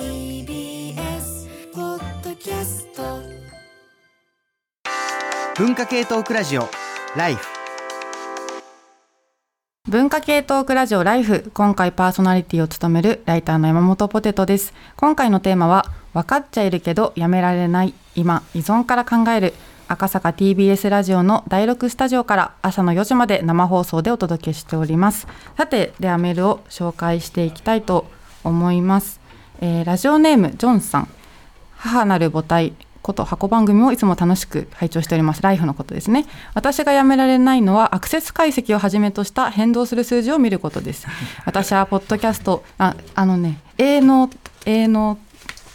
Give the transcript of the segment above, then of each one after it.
TBS ポッドキャスト文化系トークラジオライフ文化系トークラジオライフ今回パーソナリティを務めるライターの山本ポテトです。今回のテーマは分かっちゃいるけどやめられない今依存から考える赤坂 TBS ラジオの第6スタジオから朝の4時まで生放送でお届けしております。さてではメールを紹介していきたいと思います、えーラジオネームジョンさん。母なる母体こと箱番組をいつも楽しく拝聴しております。ライフのことですね。私がやめられないのはアクセス解析をはじめとした変動する数字を見ることです。私はポッドキャストああのね営農営農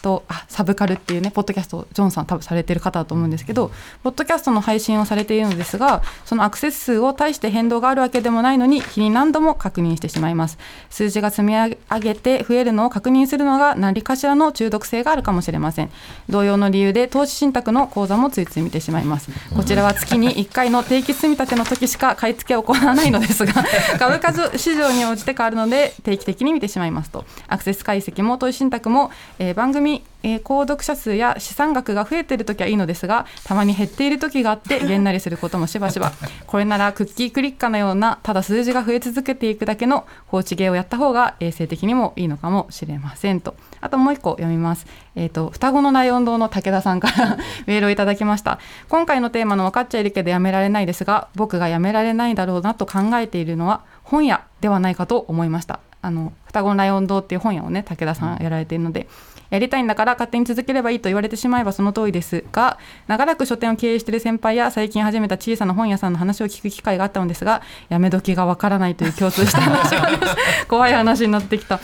とあサブカルっていうねポッドキャストをジョンさん多分されてる方だと思うんですけどポッドキャストの配信をされているのですがそのアクセス数を大して変動があるわけでもないのに日に何度も確認してしまいます。数字が積み上げて増えるのを確認するのが何かしらの中毒性があるかもしれません。同様の理由で投資信託の口座もついつい見てしまいます。こちらは月に1回の定期積み立ての時しか買い付けを行わないのですが 株価市場に応じて変わるので定期的に見てしまいますと。アクセス解析も投資信託も、えー番組えー購読者数や資産額が増えている時はいいのですがたまに減っている時があってげんなりすることもしばしば。これならクッキークリッカーのようなただ数字が増え続けていくだけの放置芸をやった方が衛生的にもいいのかもしれませんと。あともう一個読みます、えー、と双子のライオン堂の武田さんから メールをいただきました。今回のテーマの分かっちゃいるけどやめられないですが僕がやめられないだろうなと考えているのは本屋ではないかと思いました。あの双子のライオン堂っていう本屋をね武田さんやられているので、やりたいんだから勝手に続ければいいと言われてしまえばその通りですが長らく書店を経営している先輩や最近始めた小さな本屋さんの話を聞く機会があったのですがやめ時がわからないという共通した話が 怖い話になってきた。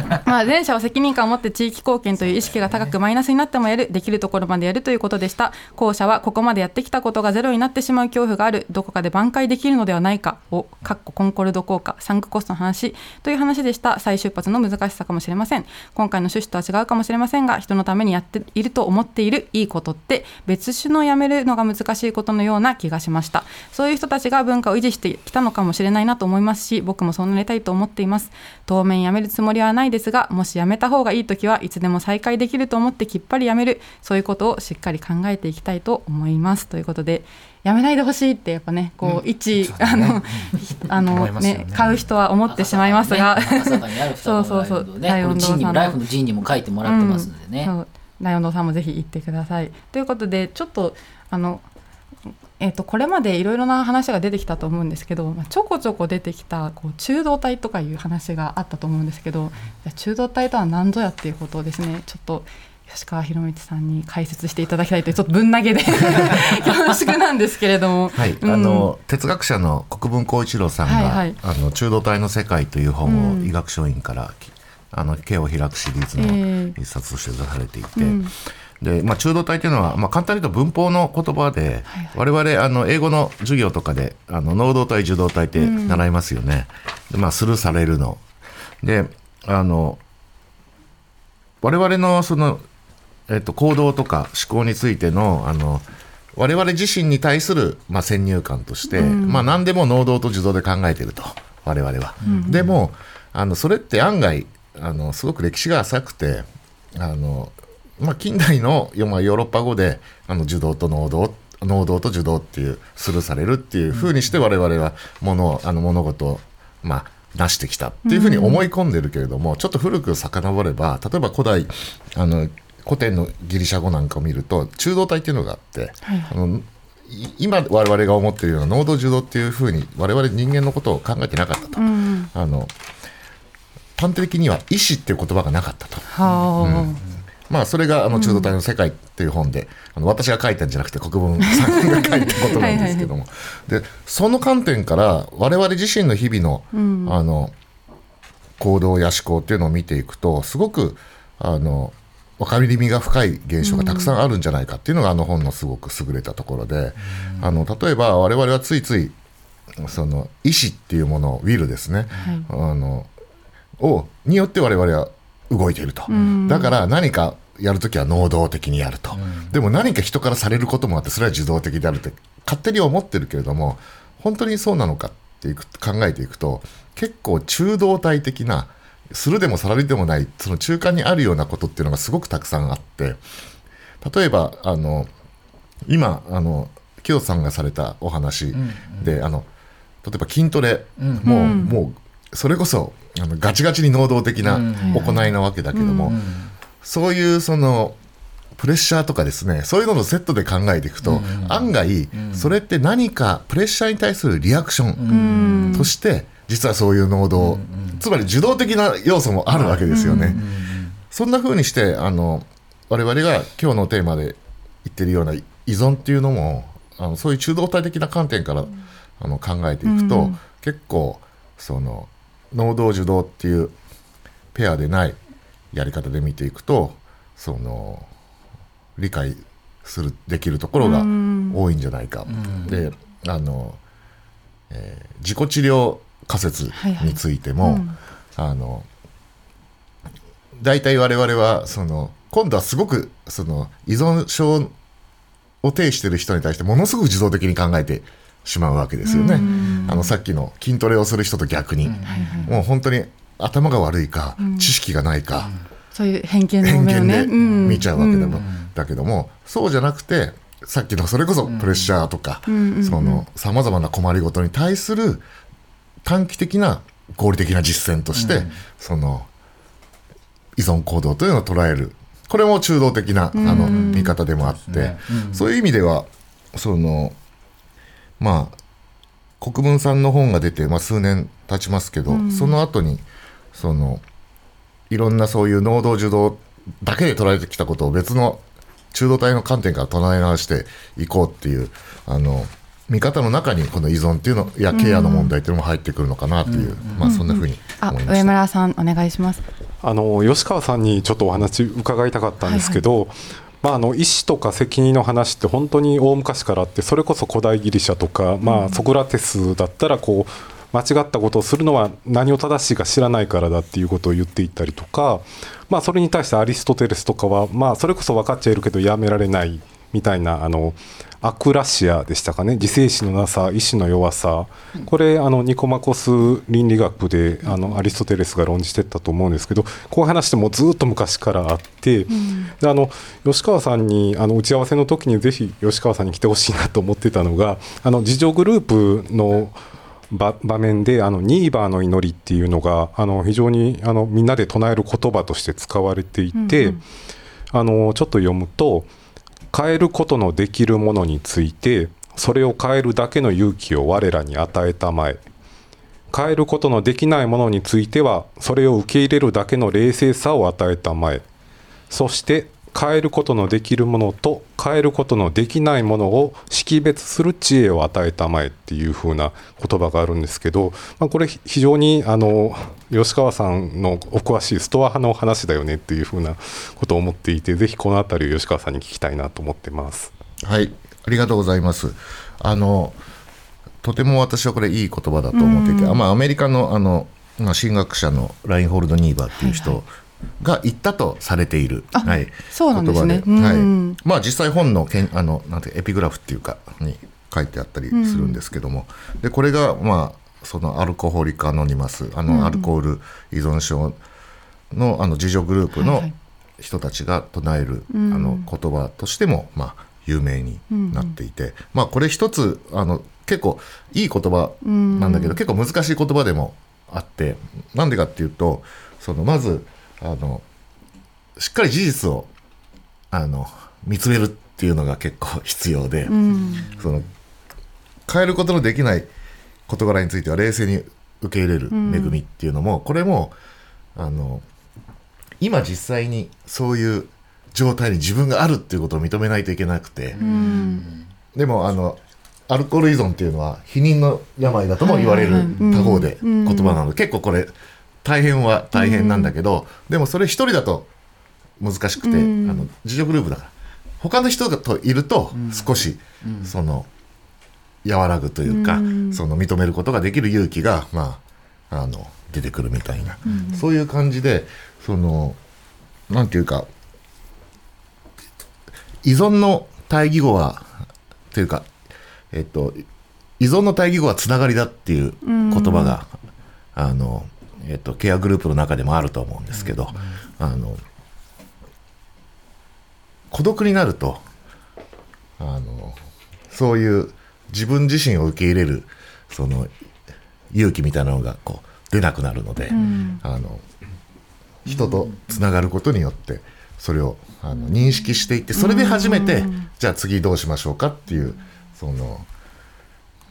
まあ前者は責任感を持って地域貢献という意識が高くマイナスになってもやるできるところまでやるということでした。後者はここまでやってきたことがゼロになってしまう恐怖があるどこかで挽回できるのではないかをかっこコンコルド効果サンクコストの話という話でした。再出発の難しさかもしれません。今回の趣旨とは違うかもしれませんが人のためにやっていると思っているいいことって別種のやめるのが難しいことのような気がしました。そういう人たちが文化を維持してきたのかもしれないなと思いますし僕もそうなりたいと思っています。当面やめるつもりはないですがもしやめた方がいい時はいつでも再開できると思ってきっぱりやめる。そういうことをしっかり考えていきたいと思います。ということでやめないでほしいってやっぱねこう、一あの あの思いますよね。ね買う人は思ってしまいますが、そうそうそうライオン堂さんライフのジンにも書いてもらってますのでね、そう。ライオン堂さんもぜひ行ってください。ということでちょっとあのえー、とこれまでいろいろな話が出てきたと思うんですけど、まあ、ちょこちょこ出てきたこう中道体とかいう話があったと思うんですけど、中道体とは何ぞやっていうことをですねちょっと吉川博道さんに解説していただきたいというちょっとぶん投げで 恐縮なんですけれども、はい、うん。あの哲学者の国分光一郎さんが「はいはい。あの中道体の世界」という本うん。を医学書院から、きあの毛を開くシリーズえの一冊として出されていて、うん。でまあ、中道体というのは、まあ、簡単に言うと文法の言葉で、我々あの英語の授業とかであの能動体受動体って習いますよね。でまあ、スルーされるの。であの我々のその、えっと、行動とか思考についてのあの我々自身に対する、まあ、先入観として、まあ、何でも能動と受動で考えていると我々は。でもあのそれって案外あのすごく歴史が浅くてあの、まあ、近代の、よまあ、ヨーロッパ語であの受動と能動能動と受動っていうスルーされるっていうふうにして我々は物をあの物事を、まあ、出してきたっていうふうに思い込んでるけれども、ちょっと古く遡れば例えば古代あの古典のギリシャ語なんかを見ると中道体っていうのがあって、あのい今我々が思っているような能動受動っていうふうに我々人間のことを考えてなかったと。うんあの端的には意志っていう言葉がなかったと。はあ、まあそれがあの中道体の世界っていう本で、あの私が書いたんじゃなくて国分さんが書いたことなんですけども。でその観点から我々自身の日々の,、あの行動や思考っていうのを見ていくとすごくあの分かりみが深い現象がたくさんあるんじゃないかっていうのがあの本のすごく優れたところで、あの例えば我々はついついその意志っていうものをウィルですね、あのをによって我々は動いていると、だから何かやるときは能動的にやると、でも何か人からされることもあってそれは受動的であるって勝手に思ってるけれども本当にそうなのかっていく考えていくと結構中道体的なするでもさらりでもないその中間にあるようなことっていうのがすごくたくさんあって例えばあの今あの清さんがされたお話で、あの例えば筋トレ、もう、もうそれこそあのガチガチに能動的な行いなわけだけども、そういうそのプレッシャーとかですねそういうののセットで考えていくと、案外、それって何かプレッシャーに対するリアクションとして、実はそういう能動、つまり受動的な要素もあるわけですよね。そんな風にしてあの我々が今日のテーマで言ってるような依存っていうのもあのそういう中動体的な観点から、あの考えていくと、結構その能動受動っていうペアでないやり方で見ていくとその理解するできるところが多いんじゃないか。であの、えー自己治療仮説についても、あの大体我々はその今度はすごくその依存症を呈している人に対してものすごく自動的に考えてしまうわけですよね。あのさっきの筋トレをする人と逆に、もう本当に頭が悪いか、知識がないか、そういう偏見の偏見で見ちゃうわけでも、だけどもそうじゃなくてさっきのそれこそプレッシャーとかさまざまな困りごとに対する短期的な合理的な実践として、その依存行動というのを捉える。これも中道的なあの見方でもあって、そういう意味ではそのまあ国分さんの本が出て、まあ、数年経ちますけど、その後にそのいろんなそういう能動受動だけで捉えてきたことを別の中道体の観点から唱え直していこうっていうあの見方の中にこの依存っていうのやケアの問題っていうのも入ってくるのかなっていう、まあそんなふうにあ思いました。上村さんお願いします。あの吉川さんにちょっとお話伺いたかったんですけど、まあ、あの意思とか責任の話って本当に大昔からあってそれこそ古代ギリシャとか、まあ、ソクラテスだったらこう間違ったことをするのは何を正しいか知らないからだっていうことを言っていったりとか、まあ、それに対してアリストテレスとかは、まあ、それこそ分かっちゃいるけどやめられないみたいなあのアクラシアでしたかね。自制心のなさ意志の弱さ。これあのニコマコス倫理学であのアリストテレスが論じてったと思うんですけどこういう話ってもうずっと昔からあって、であの吉川さんにあの打ち合わせの時にぜひ吉川さんに来てほしいなと思ってたのがあの自助グループの場場面であのニーバーの祈りっていうのがあの非常にあのみんなで唱える言葉として使われていて、あのちょっと読むと変えることのできるものについてそれを変えるだけの勇気を我らに与えたまえ。変えることのできないものについてはそれを受け入れるだけの冷静さを与えたまえ。そして変えることのできるものと変えることのできないものを識別する知恵を与えたまえっていう風な言葉があるんですけど、まあ、これ非常にあの吉川さんのお詳しいストア派の話だよねっていう風なことを思っていてぜひこの辺りを吉川さんに聞きたいなと思ってます。はい、ありがとうございます。あのとても私はこれいい言葉だと思っていて、あまあアメリカのあのまあ神学者のラインホールド・ニーバーっていう人が言ったとされている、はい。そうなんですね。はい、まあ実際本のけんあのなんてエピグラフっていうかに書いてあったりするんですけども、でこれがまあそのアルコホリック・アノニマスあのアルコール依存症のあの自助グループの人たちが唱える、あの言葉としても、まあ、有名になっていて、まあこれ一つあの結構いい言葉なんだけど、結構難しい言葉でもあって。なんでかっていうとそのまずあのしっかり事実をあの見つめるっていうのが結構必要で、その変えることのできない事柄については冷静に受け入れる恵みっていうのも、これもあの今実際にそういう状態に自分があるっていうことを認めないといけなくて、でもあのアルコール依存っていうのは否認の病だとも言われる他方で言葉なので、結構これ大変は大変なんだけど、でもそれ一人だと難しくて、あの自助グループだから。他の人といると少し、その和らぐというか、その認めることができる勇気が、まあ、あの出てくるみたいな、そういう感じでそのなんていうか依存の対義語はというかえっと依存の対義語はつながりだっていう言葉が、あのえっとケアグループの中でもあると思うんですけど、あの孤独になるとあのそういう自分自身を受け入れるその勇気みたいなのがこう出なくなるので、あの人とつながることによってそれをあの認識していってそれで初めて、じゃあ次どうしましょうかっていうその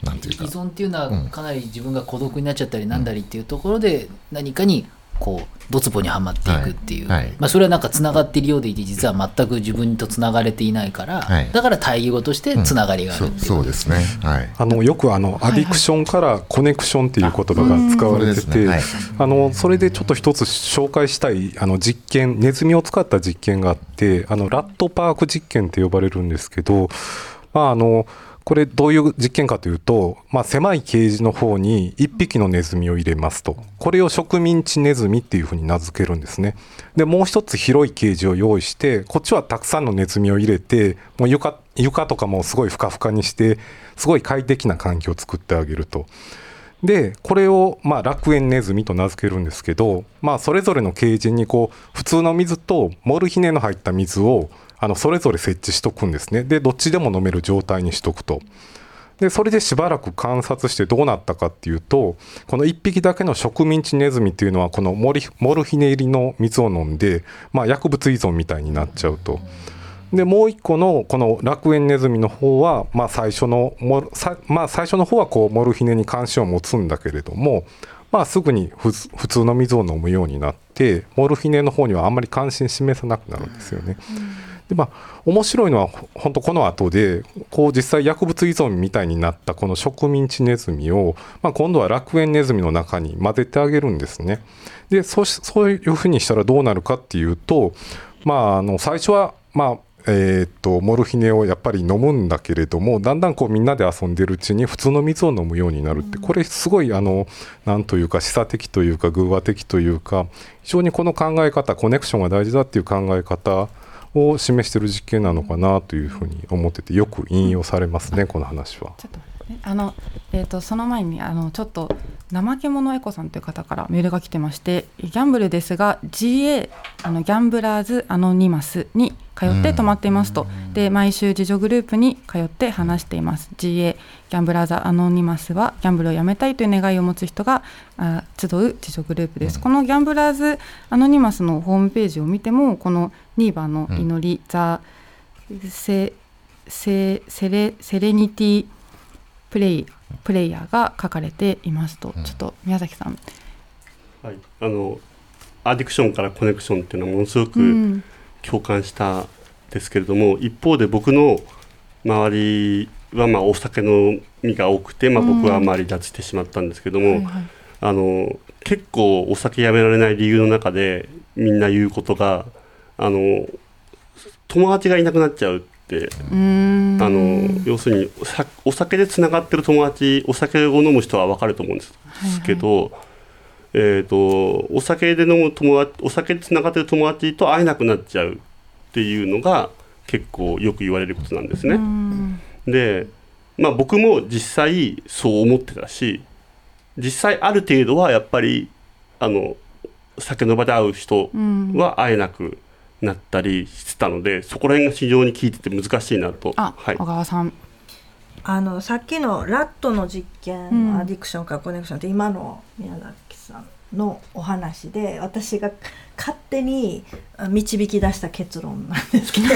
なんていうか。依存っていうのはかなり自分が孤独になっちゃったりなんだりっていうところで何かにこうドツボにはまっていくっていう、はい。はい。まあ、それはなんかつながっているようでいて実は全く自分とつながれていないから、はい。だから対義語としてつながりがあるそうっていう、そうですね。はい。あのよくあのアディクションからコネクションっていう言葉が使われてて、あのそれでちょっと一つ紹介したいあの実験ネズミを使った実験があってあのラットパーク実験って呼ばれるんですけど、まあ、あのこれどういう実験かというと、まあ、狭いケージの方に1匹のネズミを入れますとこれを植民地ネズミっていうふうに名付けるんですねでもう一つ広いケージを用意してこっちはたくさんのネズミを入れてもう床床とかもすごいふかふかにしてすごい快適な環境を作ってあげると。でこれをまあ楽園ネズミと名付けるんですけど、まあ、それぞれのケージにこう普通の水とモルヒネの入った水をあのそれぞれ設置しとくんですねでどっちでも飲める状態にしとくと。でそれでしばらく観察してどうなったかっていうとこの1匹だけの植民地ネズミっていうのはこのモルヒネ入りの水を飲んで、まあ、薬物依存みたいになっちゃうと。でもう一個のこの楽園ネズミの方は、まあ、最初のモルさ、まあ、最初の方はこうモルヒネに関心を持つんだけれども、まあ、すぐに普通の水を飲むようになってモルヒネの方にはあんまり関心示さなくなるんですよね。でまあ面白いのはほ本当この後でこう実際薬物依存みたいになったこの植民地ネズミを、まあ、今度は楽園ネズミの中に混ぜてあげるんですね。でそうしそういうふうにしたらどうなるかっていうと、まあ、あの最初はまあえーっとモルヒネをやっぱり飲むんだけれどもだんだんこうみんなで遊んでるうちに普通の水を飲むようになるってこれすごいあのなんというか示唆的というか偶話的というか非常にこの考え方コネクションが大事だっていう考え方を示している実験なのかなというふうに思っててよく引用されますねこの話は。ちょっとあの、えー、とその前にあのちょっと怠け者エコさんという方からメールが来てましてギャンブルですが GA あのギャンブラーズアノニマスに通って泊まっていますと、で毎週自助グループに通って話しています。GA ギャンブラーズアノニマスはギャンブルをやめたいという願いを持つ人があ集う自助グループです、このギャンブラーズアノニマスのホームページを見てもこの2番の祈り、ザ・セセセレセレニティプレイプレイヤーが書かれていますと、ちょっと宮崎さん、はい、あのアディクションからコネクションっていうのはものすごうくん共感したんですけれども、一方で僕の周りはまあお酒のみが多くて、まあ、僕はあまり脱してしまったんですけども、はいはい。あの結構お酒やめられない理由の中でみんな言うことがあの友達がいなくなっちゃうってあの要するにお酒でつながってる友達お酒を飲む人は分かると思うんですけど、えー、とお酒で飲む友達お酒でつながってる友達と会えなくなっちゃうっていうのが結構よく言われることなんですね。うんで、まあ、僕も実際そう思ってたし実際ある程度はやっぱりあの酒の場で会う人うんは会えなくなったりしてたので、そこら辺が非常に聞いてて難しいなと。あ、はい小川さんあのさっきのラットの実験、うんアディクションからコネクションって今の宮崎さんのお話で私が勝手にあ導き出した結論なんですけど。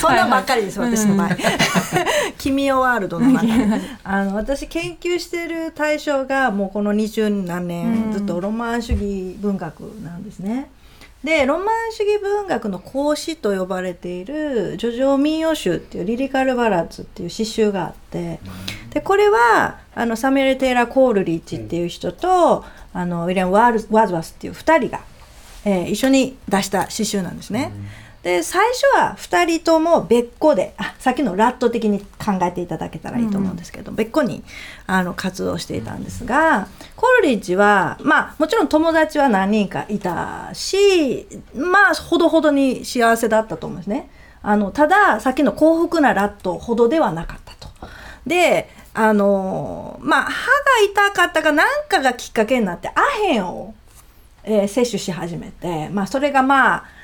そんなんばっかりです、はいはい私の場。君をワールドの中で。あの私研究してる対象がもうこの二十何年、うん。ずっとロマン主義文学なんですね。でロマン主義文学の講師と呼ばれている「叙情民謡集」っていうリリカル・バラッツっていう詩集があってでこれはあのサミュエル・テイラー・コールリッチっていう人と、あのウィリアム・ワールワーズワスっていう2人が、えー一緒に出した詩集なんですね。で最初は2人とも別個であさっきのラット的に考えていただけたらいいと思うんですけど、別個にあの活動していたんですがコルリッジはまあもちろん友達は何人かいたしまあほどほどに幸せだったと思うんですね。あのたださっきの幸福なラットほどではなかったと。であのまあ歯が痛かったかなんかがきっかけになってアヘンを、えー摂取し始めて、まあ、それがまあ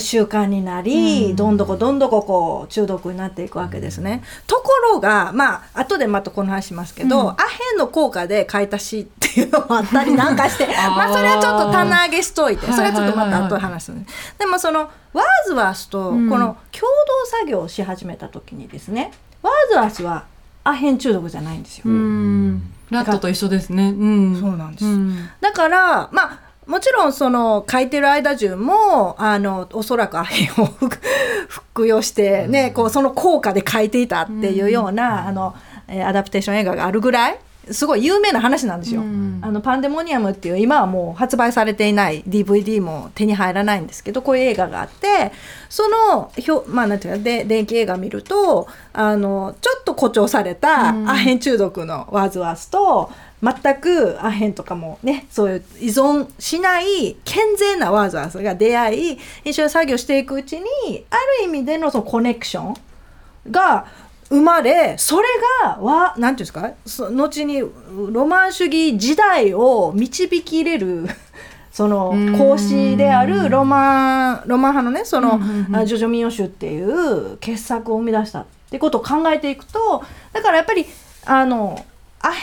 習慣になり、どんどこどんどここう中毒になっていくわけですね。ところがまあ後でまたこの話しますけど、アヘンの効果で買い足しっていうのもあったりなんかして まあそれはちょっと棚上げしといてそれはちょっとまた後で話すね。でもそのワーズワースとこの共同作業をし始めた時にですね、ワーズワースはアヘン中毒じゃないんですよ。うんラットと一緒ですね。うん。そうなんですうんだからまあもちろんその書いてる間中もあのおそらくアヘンを服 服用してね、こうその効果で書いていたっていうような、あのえーアダプテーション映画があるぐらいすごい有名な話なんですよ。あのパンデモニアムっていう今はもう発売されていない DVD も手に入らないんですけどこういう映画があってそのひょまあなんていうかで電気映画見るとあのちょっと誇張されたアヘン中毒のワーズワースと全くアヘンとかもねそういう依存しない健全なワーズワースが出会い一緒に作業していくうちにある意味でのそのコネクションが生まれそれがわなんていうんですか？そ後にロマン主義時代を導き入れる その講師であるロマンロマン派のねそのあジョジョミヨシュっていう傑作を生み出したってことを考えていくとだからやっぱりあのアヘ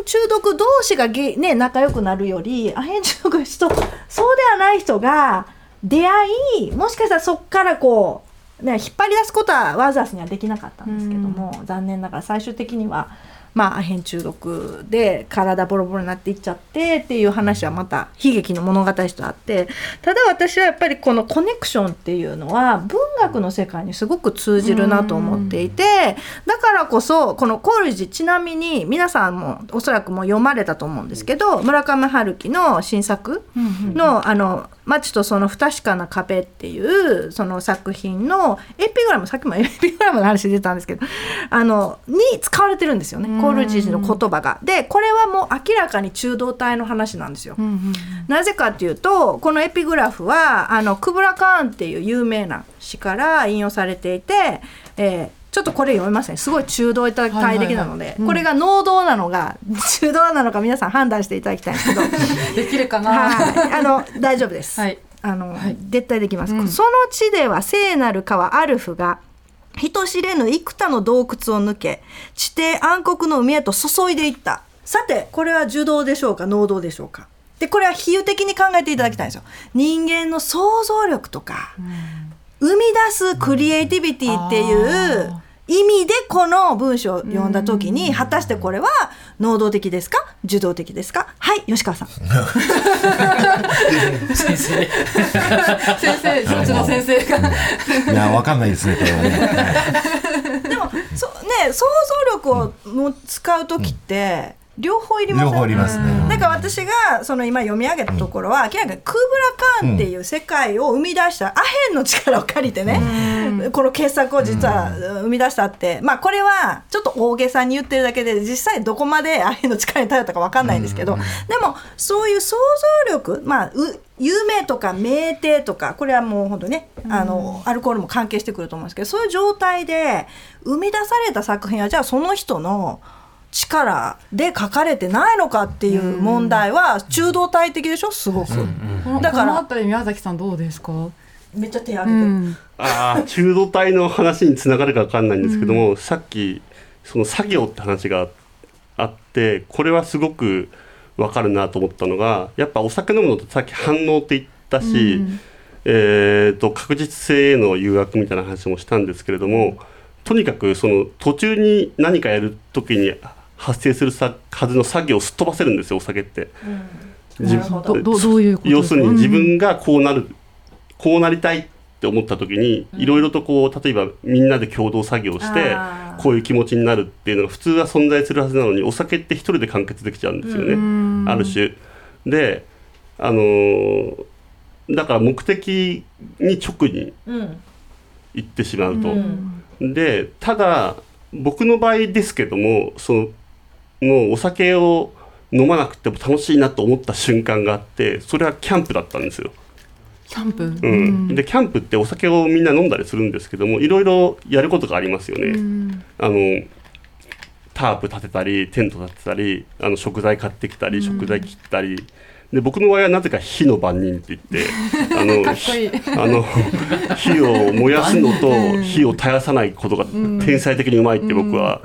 ン中毒同士がげ、ね、仲良くなるよりアヘン中毒の人そうではない人が出会いもしかしたらそこからこう、ね、引っ張り出すことはワーザースにはできなかったんですけども、残念ながら最終的には、まあ、アヘン中毒で体ボロボロになっていっちゃってっていう話はまた悲劇の物語とあってただ私はやっぱりこのコネクションっていうのは文学の世界にすごく通じるなと思っていてだからこそこのコールジちなみに皆さんもおそらくもう読まれたと思うんですけど村上春樹の新作の「あの街とその不確かな壁」っていうその作品のエピグラムさっきもエピグラムの話出たんですけどあのに使われてるんですよねコールジの言葉が。でこれはもう明らかに中道体の話なんですよ。なぜかっていうとこのエピグラフはあのクブラ・カーンっていう有名な詩から引用されていて、えーちょっとこれ読みますねすごい中道体的なので、これが能動なのが 中道なのか皆さん判断していただきたいんですけど できるかな？はい。あの大丈夫です、はい。あの、絶対できます、その地では聖なる川アルフが人知れぬ幾多の洞窟を抜け地底暗黒の海へと注いでいった。さてこれは受動でしょうか能動でしょうか？でこれは比喩的に考えていただきたいんですよ。人間の想像力とか、生み出すクリエイティビティっていう意味でこの文章を読んだ時に果たしてこれは能動的ですか？受動的ですか？はい吉川さん。先生。先生、そっちの先生が。いや、わかんないですね、これはね。でもそね想像力をも使う時って両方いります両方いりますね。だから私がその今読み上げたところは明らかにクーブラ・カーンっていう世界を生み出したアヘンの力を借りてねこの傑作を実は生み出したってまあこれはちょっと大げさに言ってるだけで実際どこまでアヘンの力に頼ったか分かんないんですけどでもそういう想像力まあう有名とか名帝とかこれはもう本当ねあのアルコールも関係してくると思うんですけどそういう状態で生み出された作品はじゃあその人の力で書かれてないのかっていう問題は中道体的でしょ？すごく、だかこのらあたり宮崎さんどうですか？めっちゃ手挙げてる、うん。ああ中度体の話につながるか分かんないんですけども、さっきその作業って話があってこれはすごく分かるなと思ったのがやっぱお酒飲むのとさっき反応って言ったし、えー、と確実性への誘惑みたいな話もしたんですけれどもとにかくその途中に何かやる時に発生するさはずの作業をすっ飛ばせるんですよお酒って。自なるほど。どどうどういうことですか？要するに自分がこうなる、こうなりたいって思った時にいろいろとこう例えばみんなで共同作業してこういう気持ちになるっていうのが普通は存在するはずなのにお酒って一人で完結できちゃうんですよね、ある種。であのーだから目的に直にうん。行ってしまうと。うん。でただ僕の場合ですけどもそのもうお酒を飲まなくても楽しいなと思った瞬間があってそれはキャンプだったんですよ。キャンプ？うんでキャンプってお酒をみんな飲んだりするんですけどもいろいろやることがありますよね。あのタープ立てたりテント立てたりあの食材買ってきたり食材切ったり。で僕の場合はなぜか火の番人って言って あの あの火を燃やすのと火を絶やさないことが天才的にうまいって僕は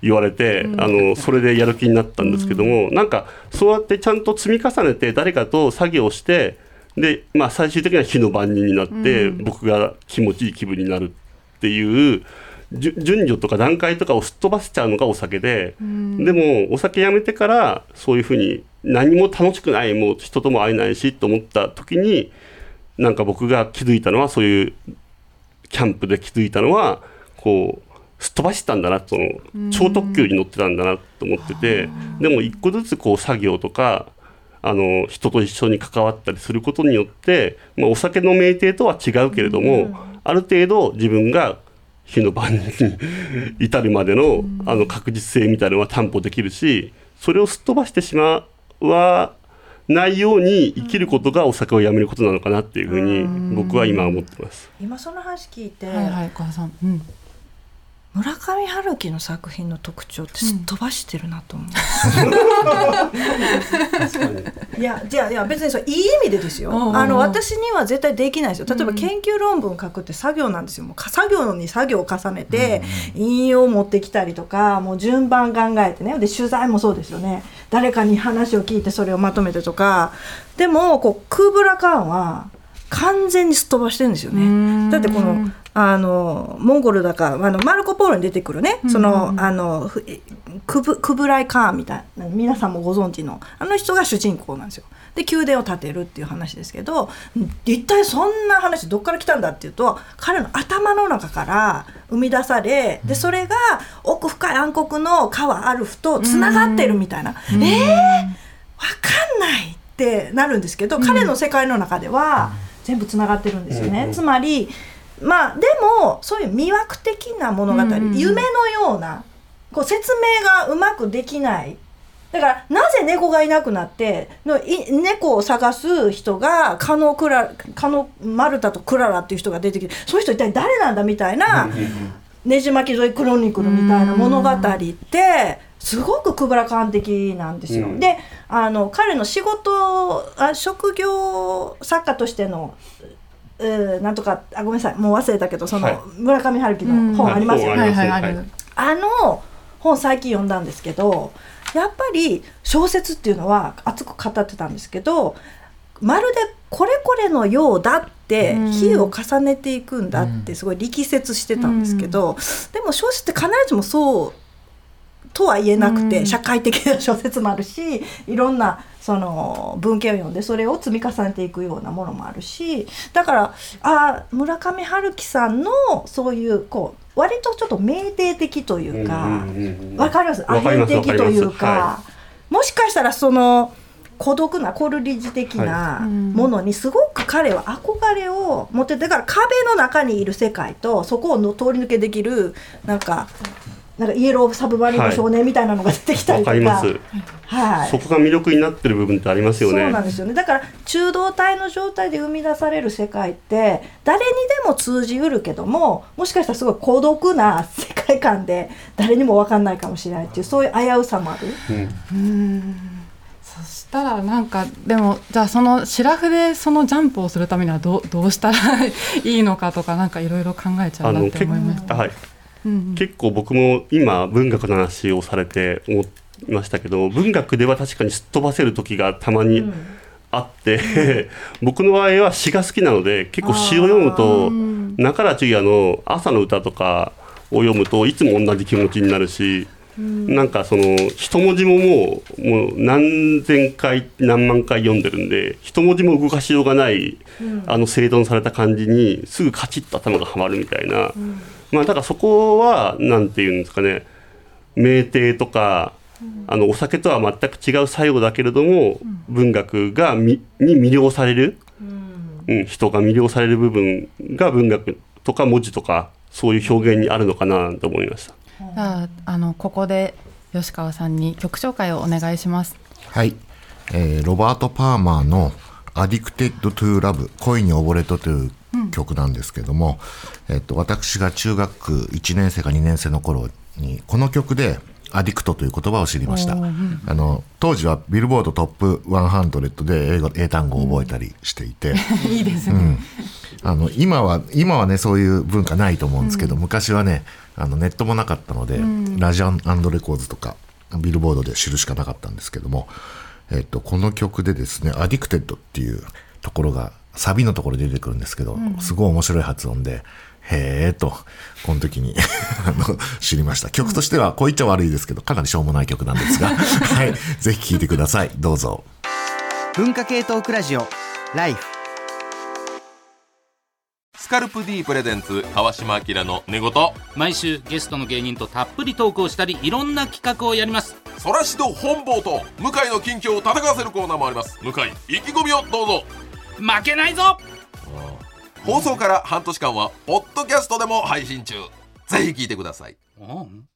言われて、あのそれでやる気になったんですけども、なんかそうやってちゃんと積み重ねて誰かと作業してで、まあ、最終的には火の番人になって、僕が気持ちいい気分になるっていう。順序とか段階とかをすっ飛ばしちゃうのがお酒で、でもお酒やめてからそういうふうに何も楽しくないもう人とも会えないしと思った時になんか僕が気づいたのはそういうキャンプで気づいたのはこうすっ飛ばしてたんだなその超特急に乗ってたんだなと思っててでも一個ずつこう作業とかあの人と一緒に関わったりすることによって、まあ、お酒の酩酊とは違うけれども、ある程度自分が火の番に至るまでのあの確実性みたいなのは担保できるしそれをすっ飛ばしてしまわないように生きることがお酒をやめることなのかなっていうふうに僕は今思ってます。今その話聞いて、はいはい小原さん、うん、村上春樹の作品の特徴ってすっ飛ばしてるなと思う、いやじゃあいや別にそういい意味でですよ、うんうんうん。あの私には絶対できないですよ。例えば研究論文書くって作業なんですよ。もうか作業に作業を重ねて引用を持ってきたりとかもう順番考えてね。で取材もそうですよね。誰かに話を聞いてそれをまとめてとか。でもこうクーブラカーンは完全にすっ飛ばしてるんですよね。だってこのあのモンゴルだかあのマルコ・ポーロに出てくるね、そのあのふクブクブライ・カーンみたいな。皆さんもご存知のあの人が主人公なんですよ。で宮殿を建てるっていう話ですけど一体そんな話どっから来たんだっていうと彼の頭の中から生み出されでそれが奥深い暗黒の川アルフとつながってるみたいな、えー、わかんないってなるんですけど、彼の世界の中では全部つながってるんですよね。つまりまあでもそういう魅惑的な物語、夢のようなこう説明がうまくできない。だからなぜ猫がいなくなってのい猫を探す人がカノクラカノマルタとクララっていう人が出てきてそういう人一体誰なんだみたいなねじ巻き沿いクロニクルみたいな物語ってすごくクブラカン的なんですよ。うん。であの彼の仕事あ職業作家としてのうーなんとかあごめんなさい。もう忘れたけどその、はい。村上春樹の本ありますよね。はい。はいはいあの本最近読んだんですけどやっぱり小説っていうのは熱く語ってたんですけどまるでこれこれのようだってうん。比喩を重ねていくんだってすごい力説してたんですけど、でも小説って必ずしもそうとは言えなくて、うん。社会的な小説もあるしいろんなその文献を読んでそれを積み重ねていくようなものもあるしだからあ村上春樹さんのそういうこう割とちょっと酩酊的というか。うんうんうんうんわかります？アヘン的というか、はもしかしたらその孤独なコルリジ的なものにすごく彼は憧れを持っててだから壁の中にいる世界とそこをの通り抜けできるなんかなんかイエローサブマリンの少年みたいなのが出てきたりとか、わかります。はいそこが魅力になってる部分ってありますよね。そうなんですよねだから中道体の状態で生み出される世界って誰にでも通じうるけどももしかしたらすごい孤独な世界観で誰にも分かんないかもしれないっていうそういう危うさもある。うんそしたらなんかでもじゃあそのシラフでそのジャンプをするためにはどうどうしたらいいのかとかなんかいろいろ考えちゃうなって思いました。はい、うん結構僕も今文学の話をされて思いましたけど文学では確かにすっ飛ばせる時がたまにあって、僕の場合は詩が好きなので結構詩を読むと中原中也の「朝の歌」とかを読むといつも同じ気持ちになるし。なんかその一文字ももうもう何千回何万回読んでるんで一文字も動かしようがない、あの整頓された感じにすぐカチッと頭がはまるみたいな、まあだからそこはなんていうんですかね酩酊とか、あのお酒とは全く違う作用だけれども、文学がみに魅了される、うん、人が魅了される部分が文学とか文字とかそういう表現にあるのかなと思いました。じゃああのここで吉川さんに曲紹介をお願いします。はい、えーロバート・パーマーの「Addicted to Love 恋に溺れと」という曲なんですけども、えっと私が中学1年生か2年生の頃にこの曲でアディクトという言葉を知りました。あの当時はビルボードトップ100で英語英単語を覚えたりしていて、いいですね、うん、あの今は今はねそういう文化ないと思うんですけど、昔はねあのネットもなかったので、Radio and Records とか Billboard で知るしかなかったんですけども、えっと、この曲でですね「 Addicted」っていうところがサビのところで出てくるんですけど、すごい面白い発音で。へえと、この時に あの知りました。曲としては、こう言っちゃ悪いですけど、かなりしょうもない曲なんですが、はい、ぜひ聴いてください。どうぞ。文化系トークラジオ Lifeスカルプ D presents 川島明の寝言毎週ゲストの芸人とたっぷりトークをしたりいろんな企画をやりますそらしど本坊と向井の近況を戦わせるコーナーもあります向井意気込みをどうぞ負けないぞ放送から半年間はポッドキャストでも配信中。ぜひ聞いてください。うん。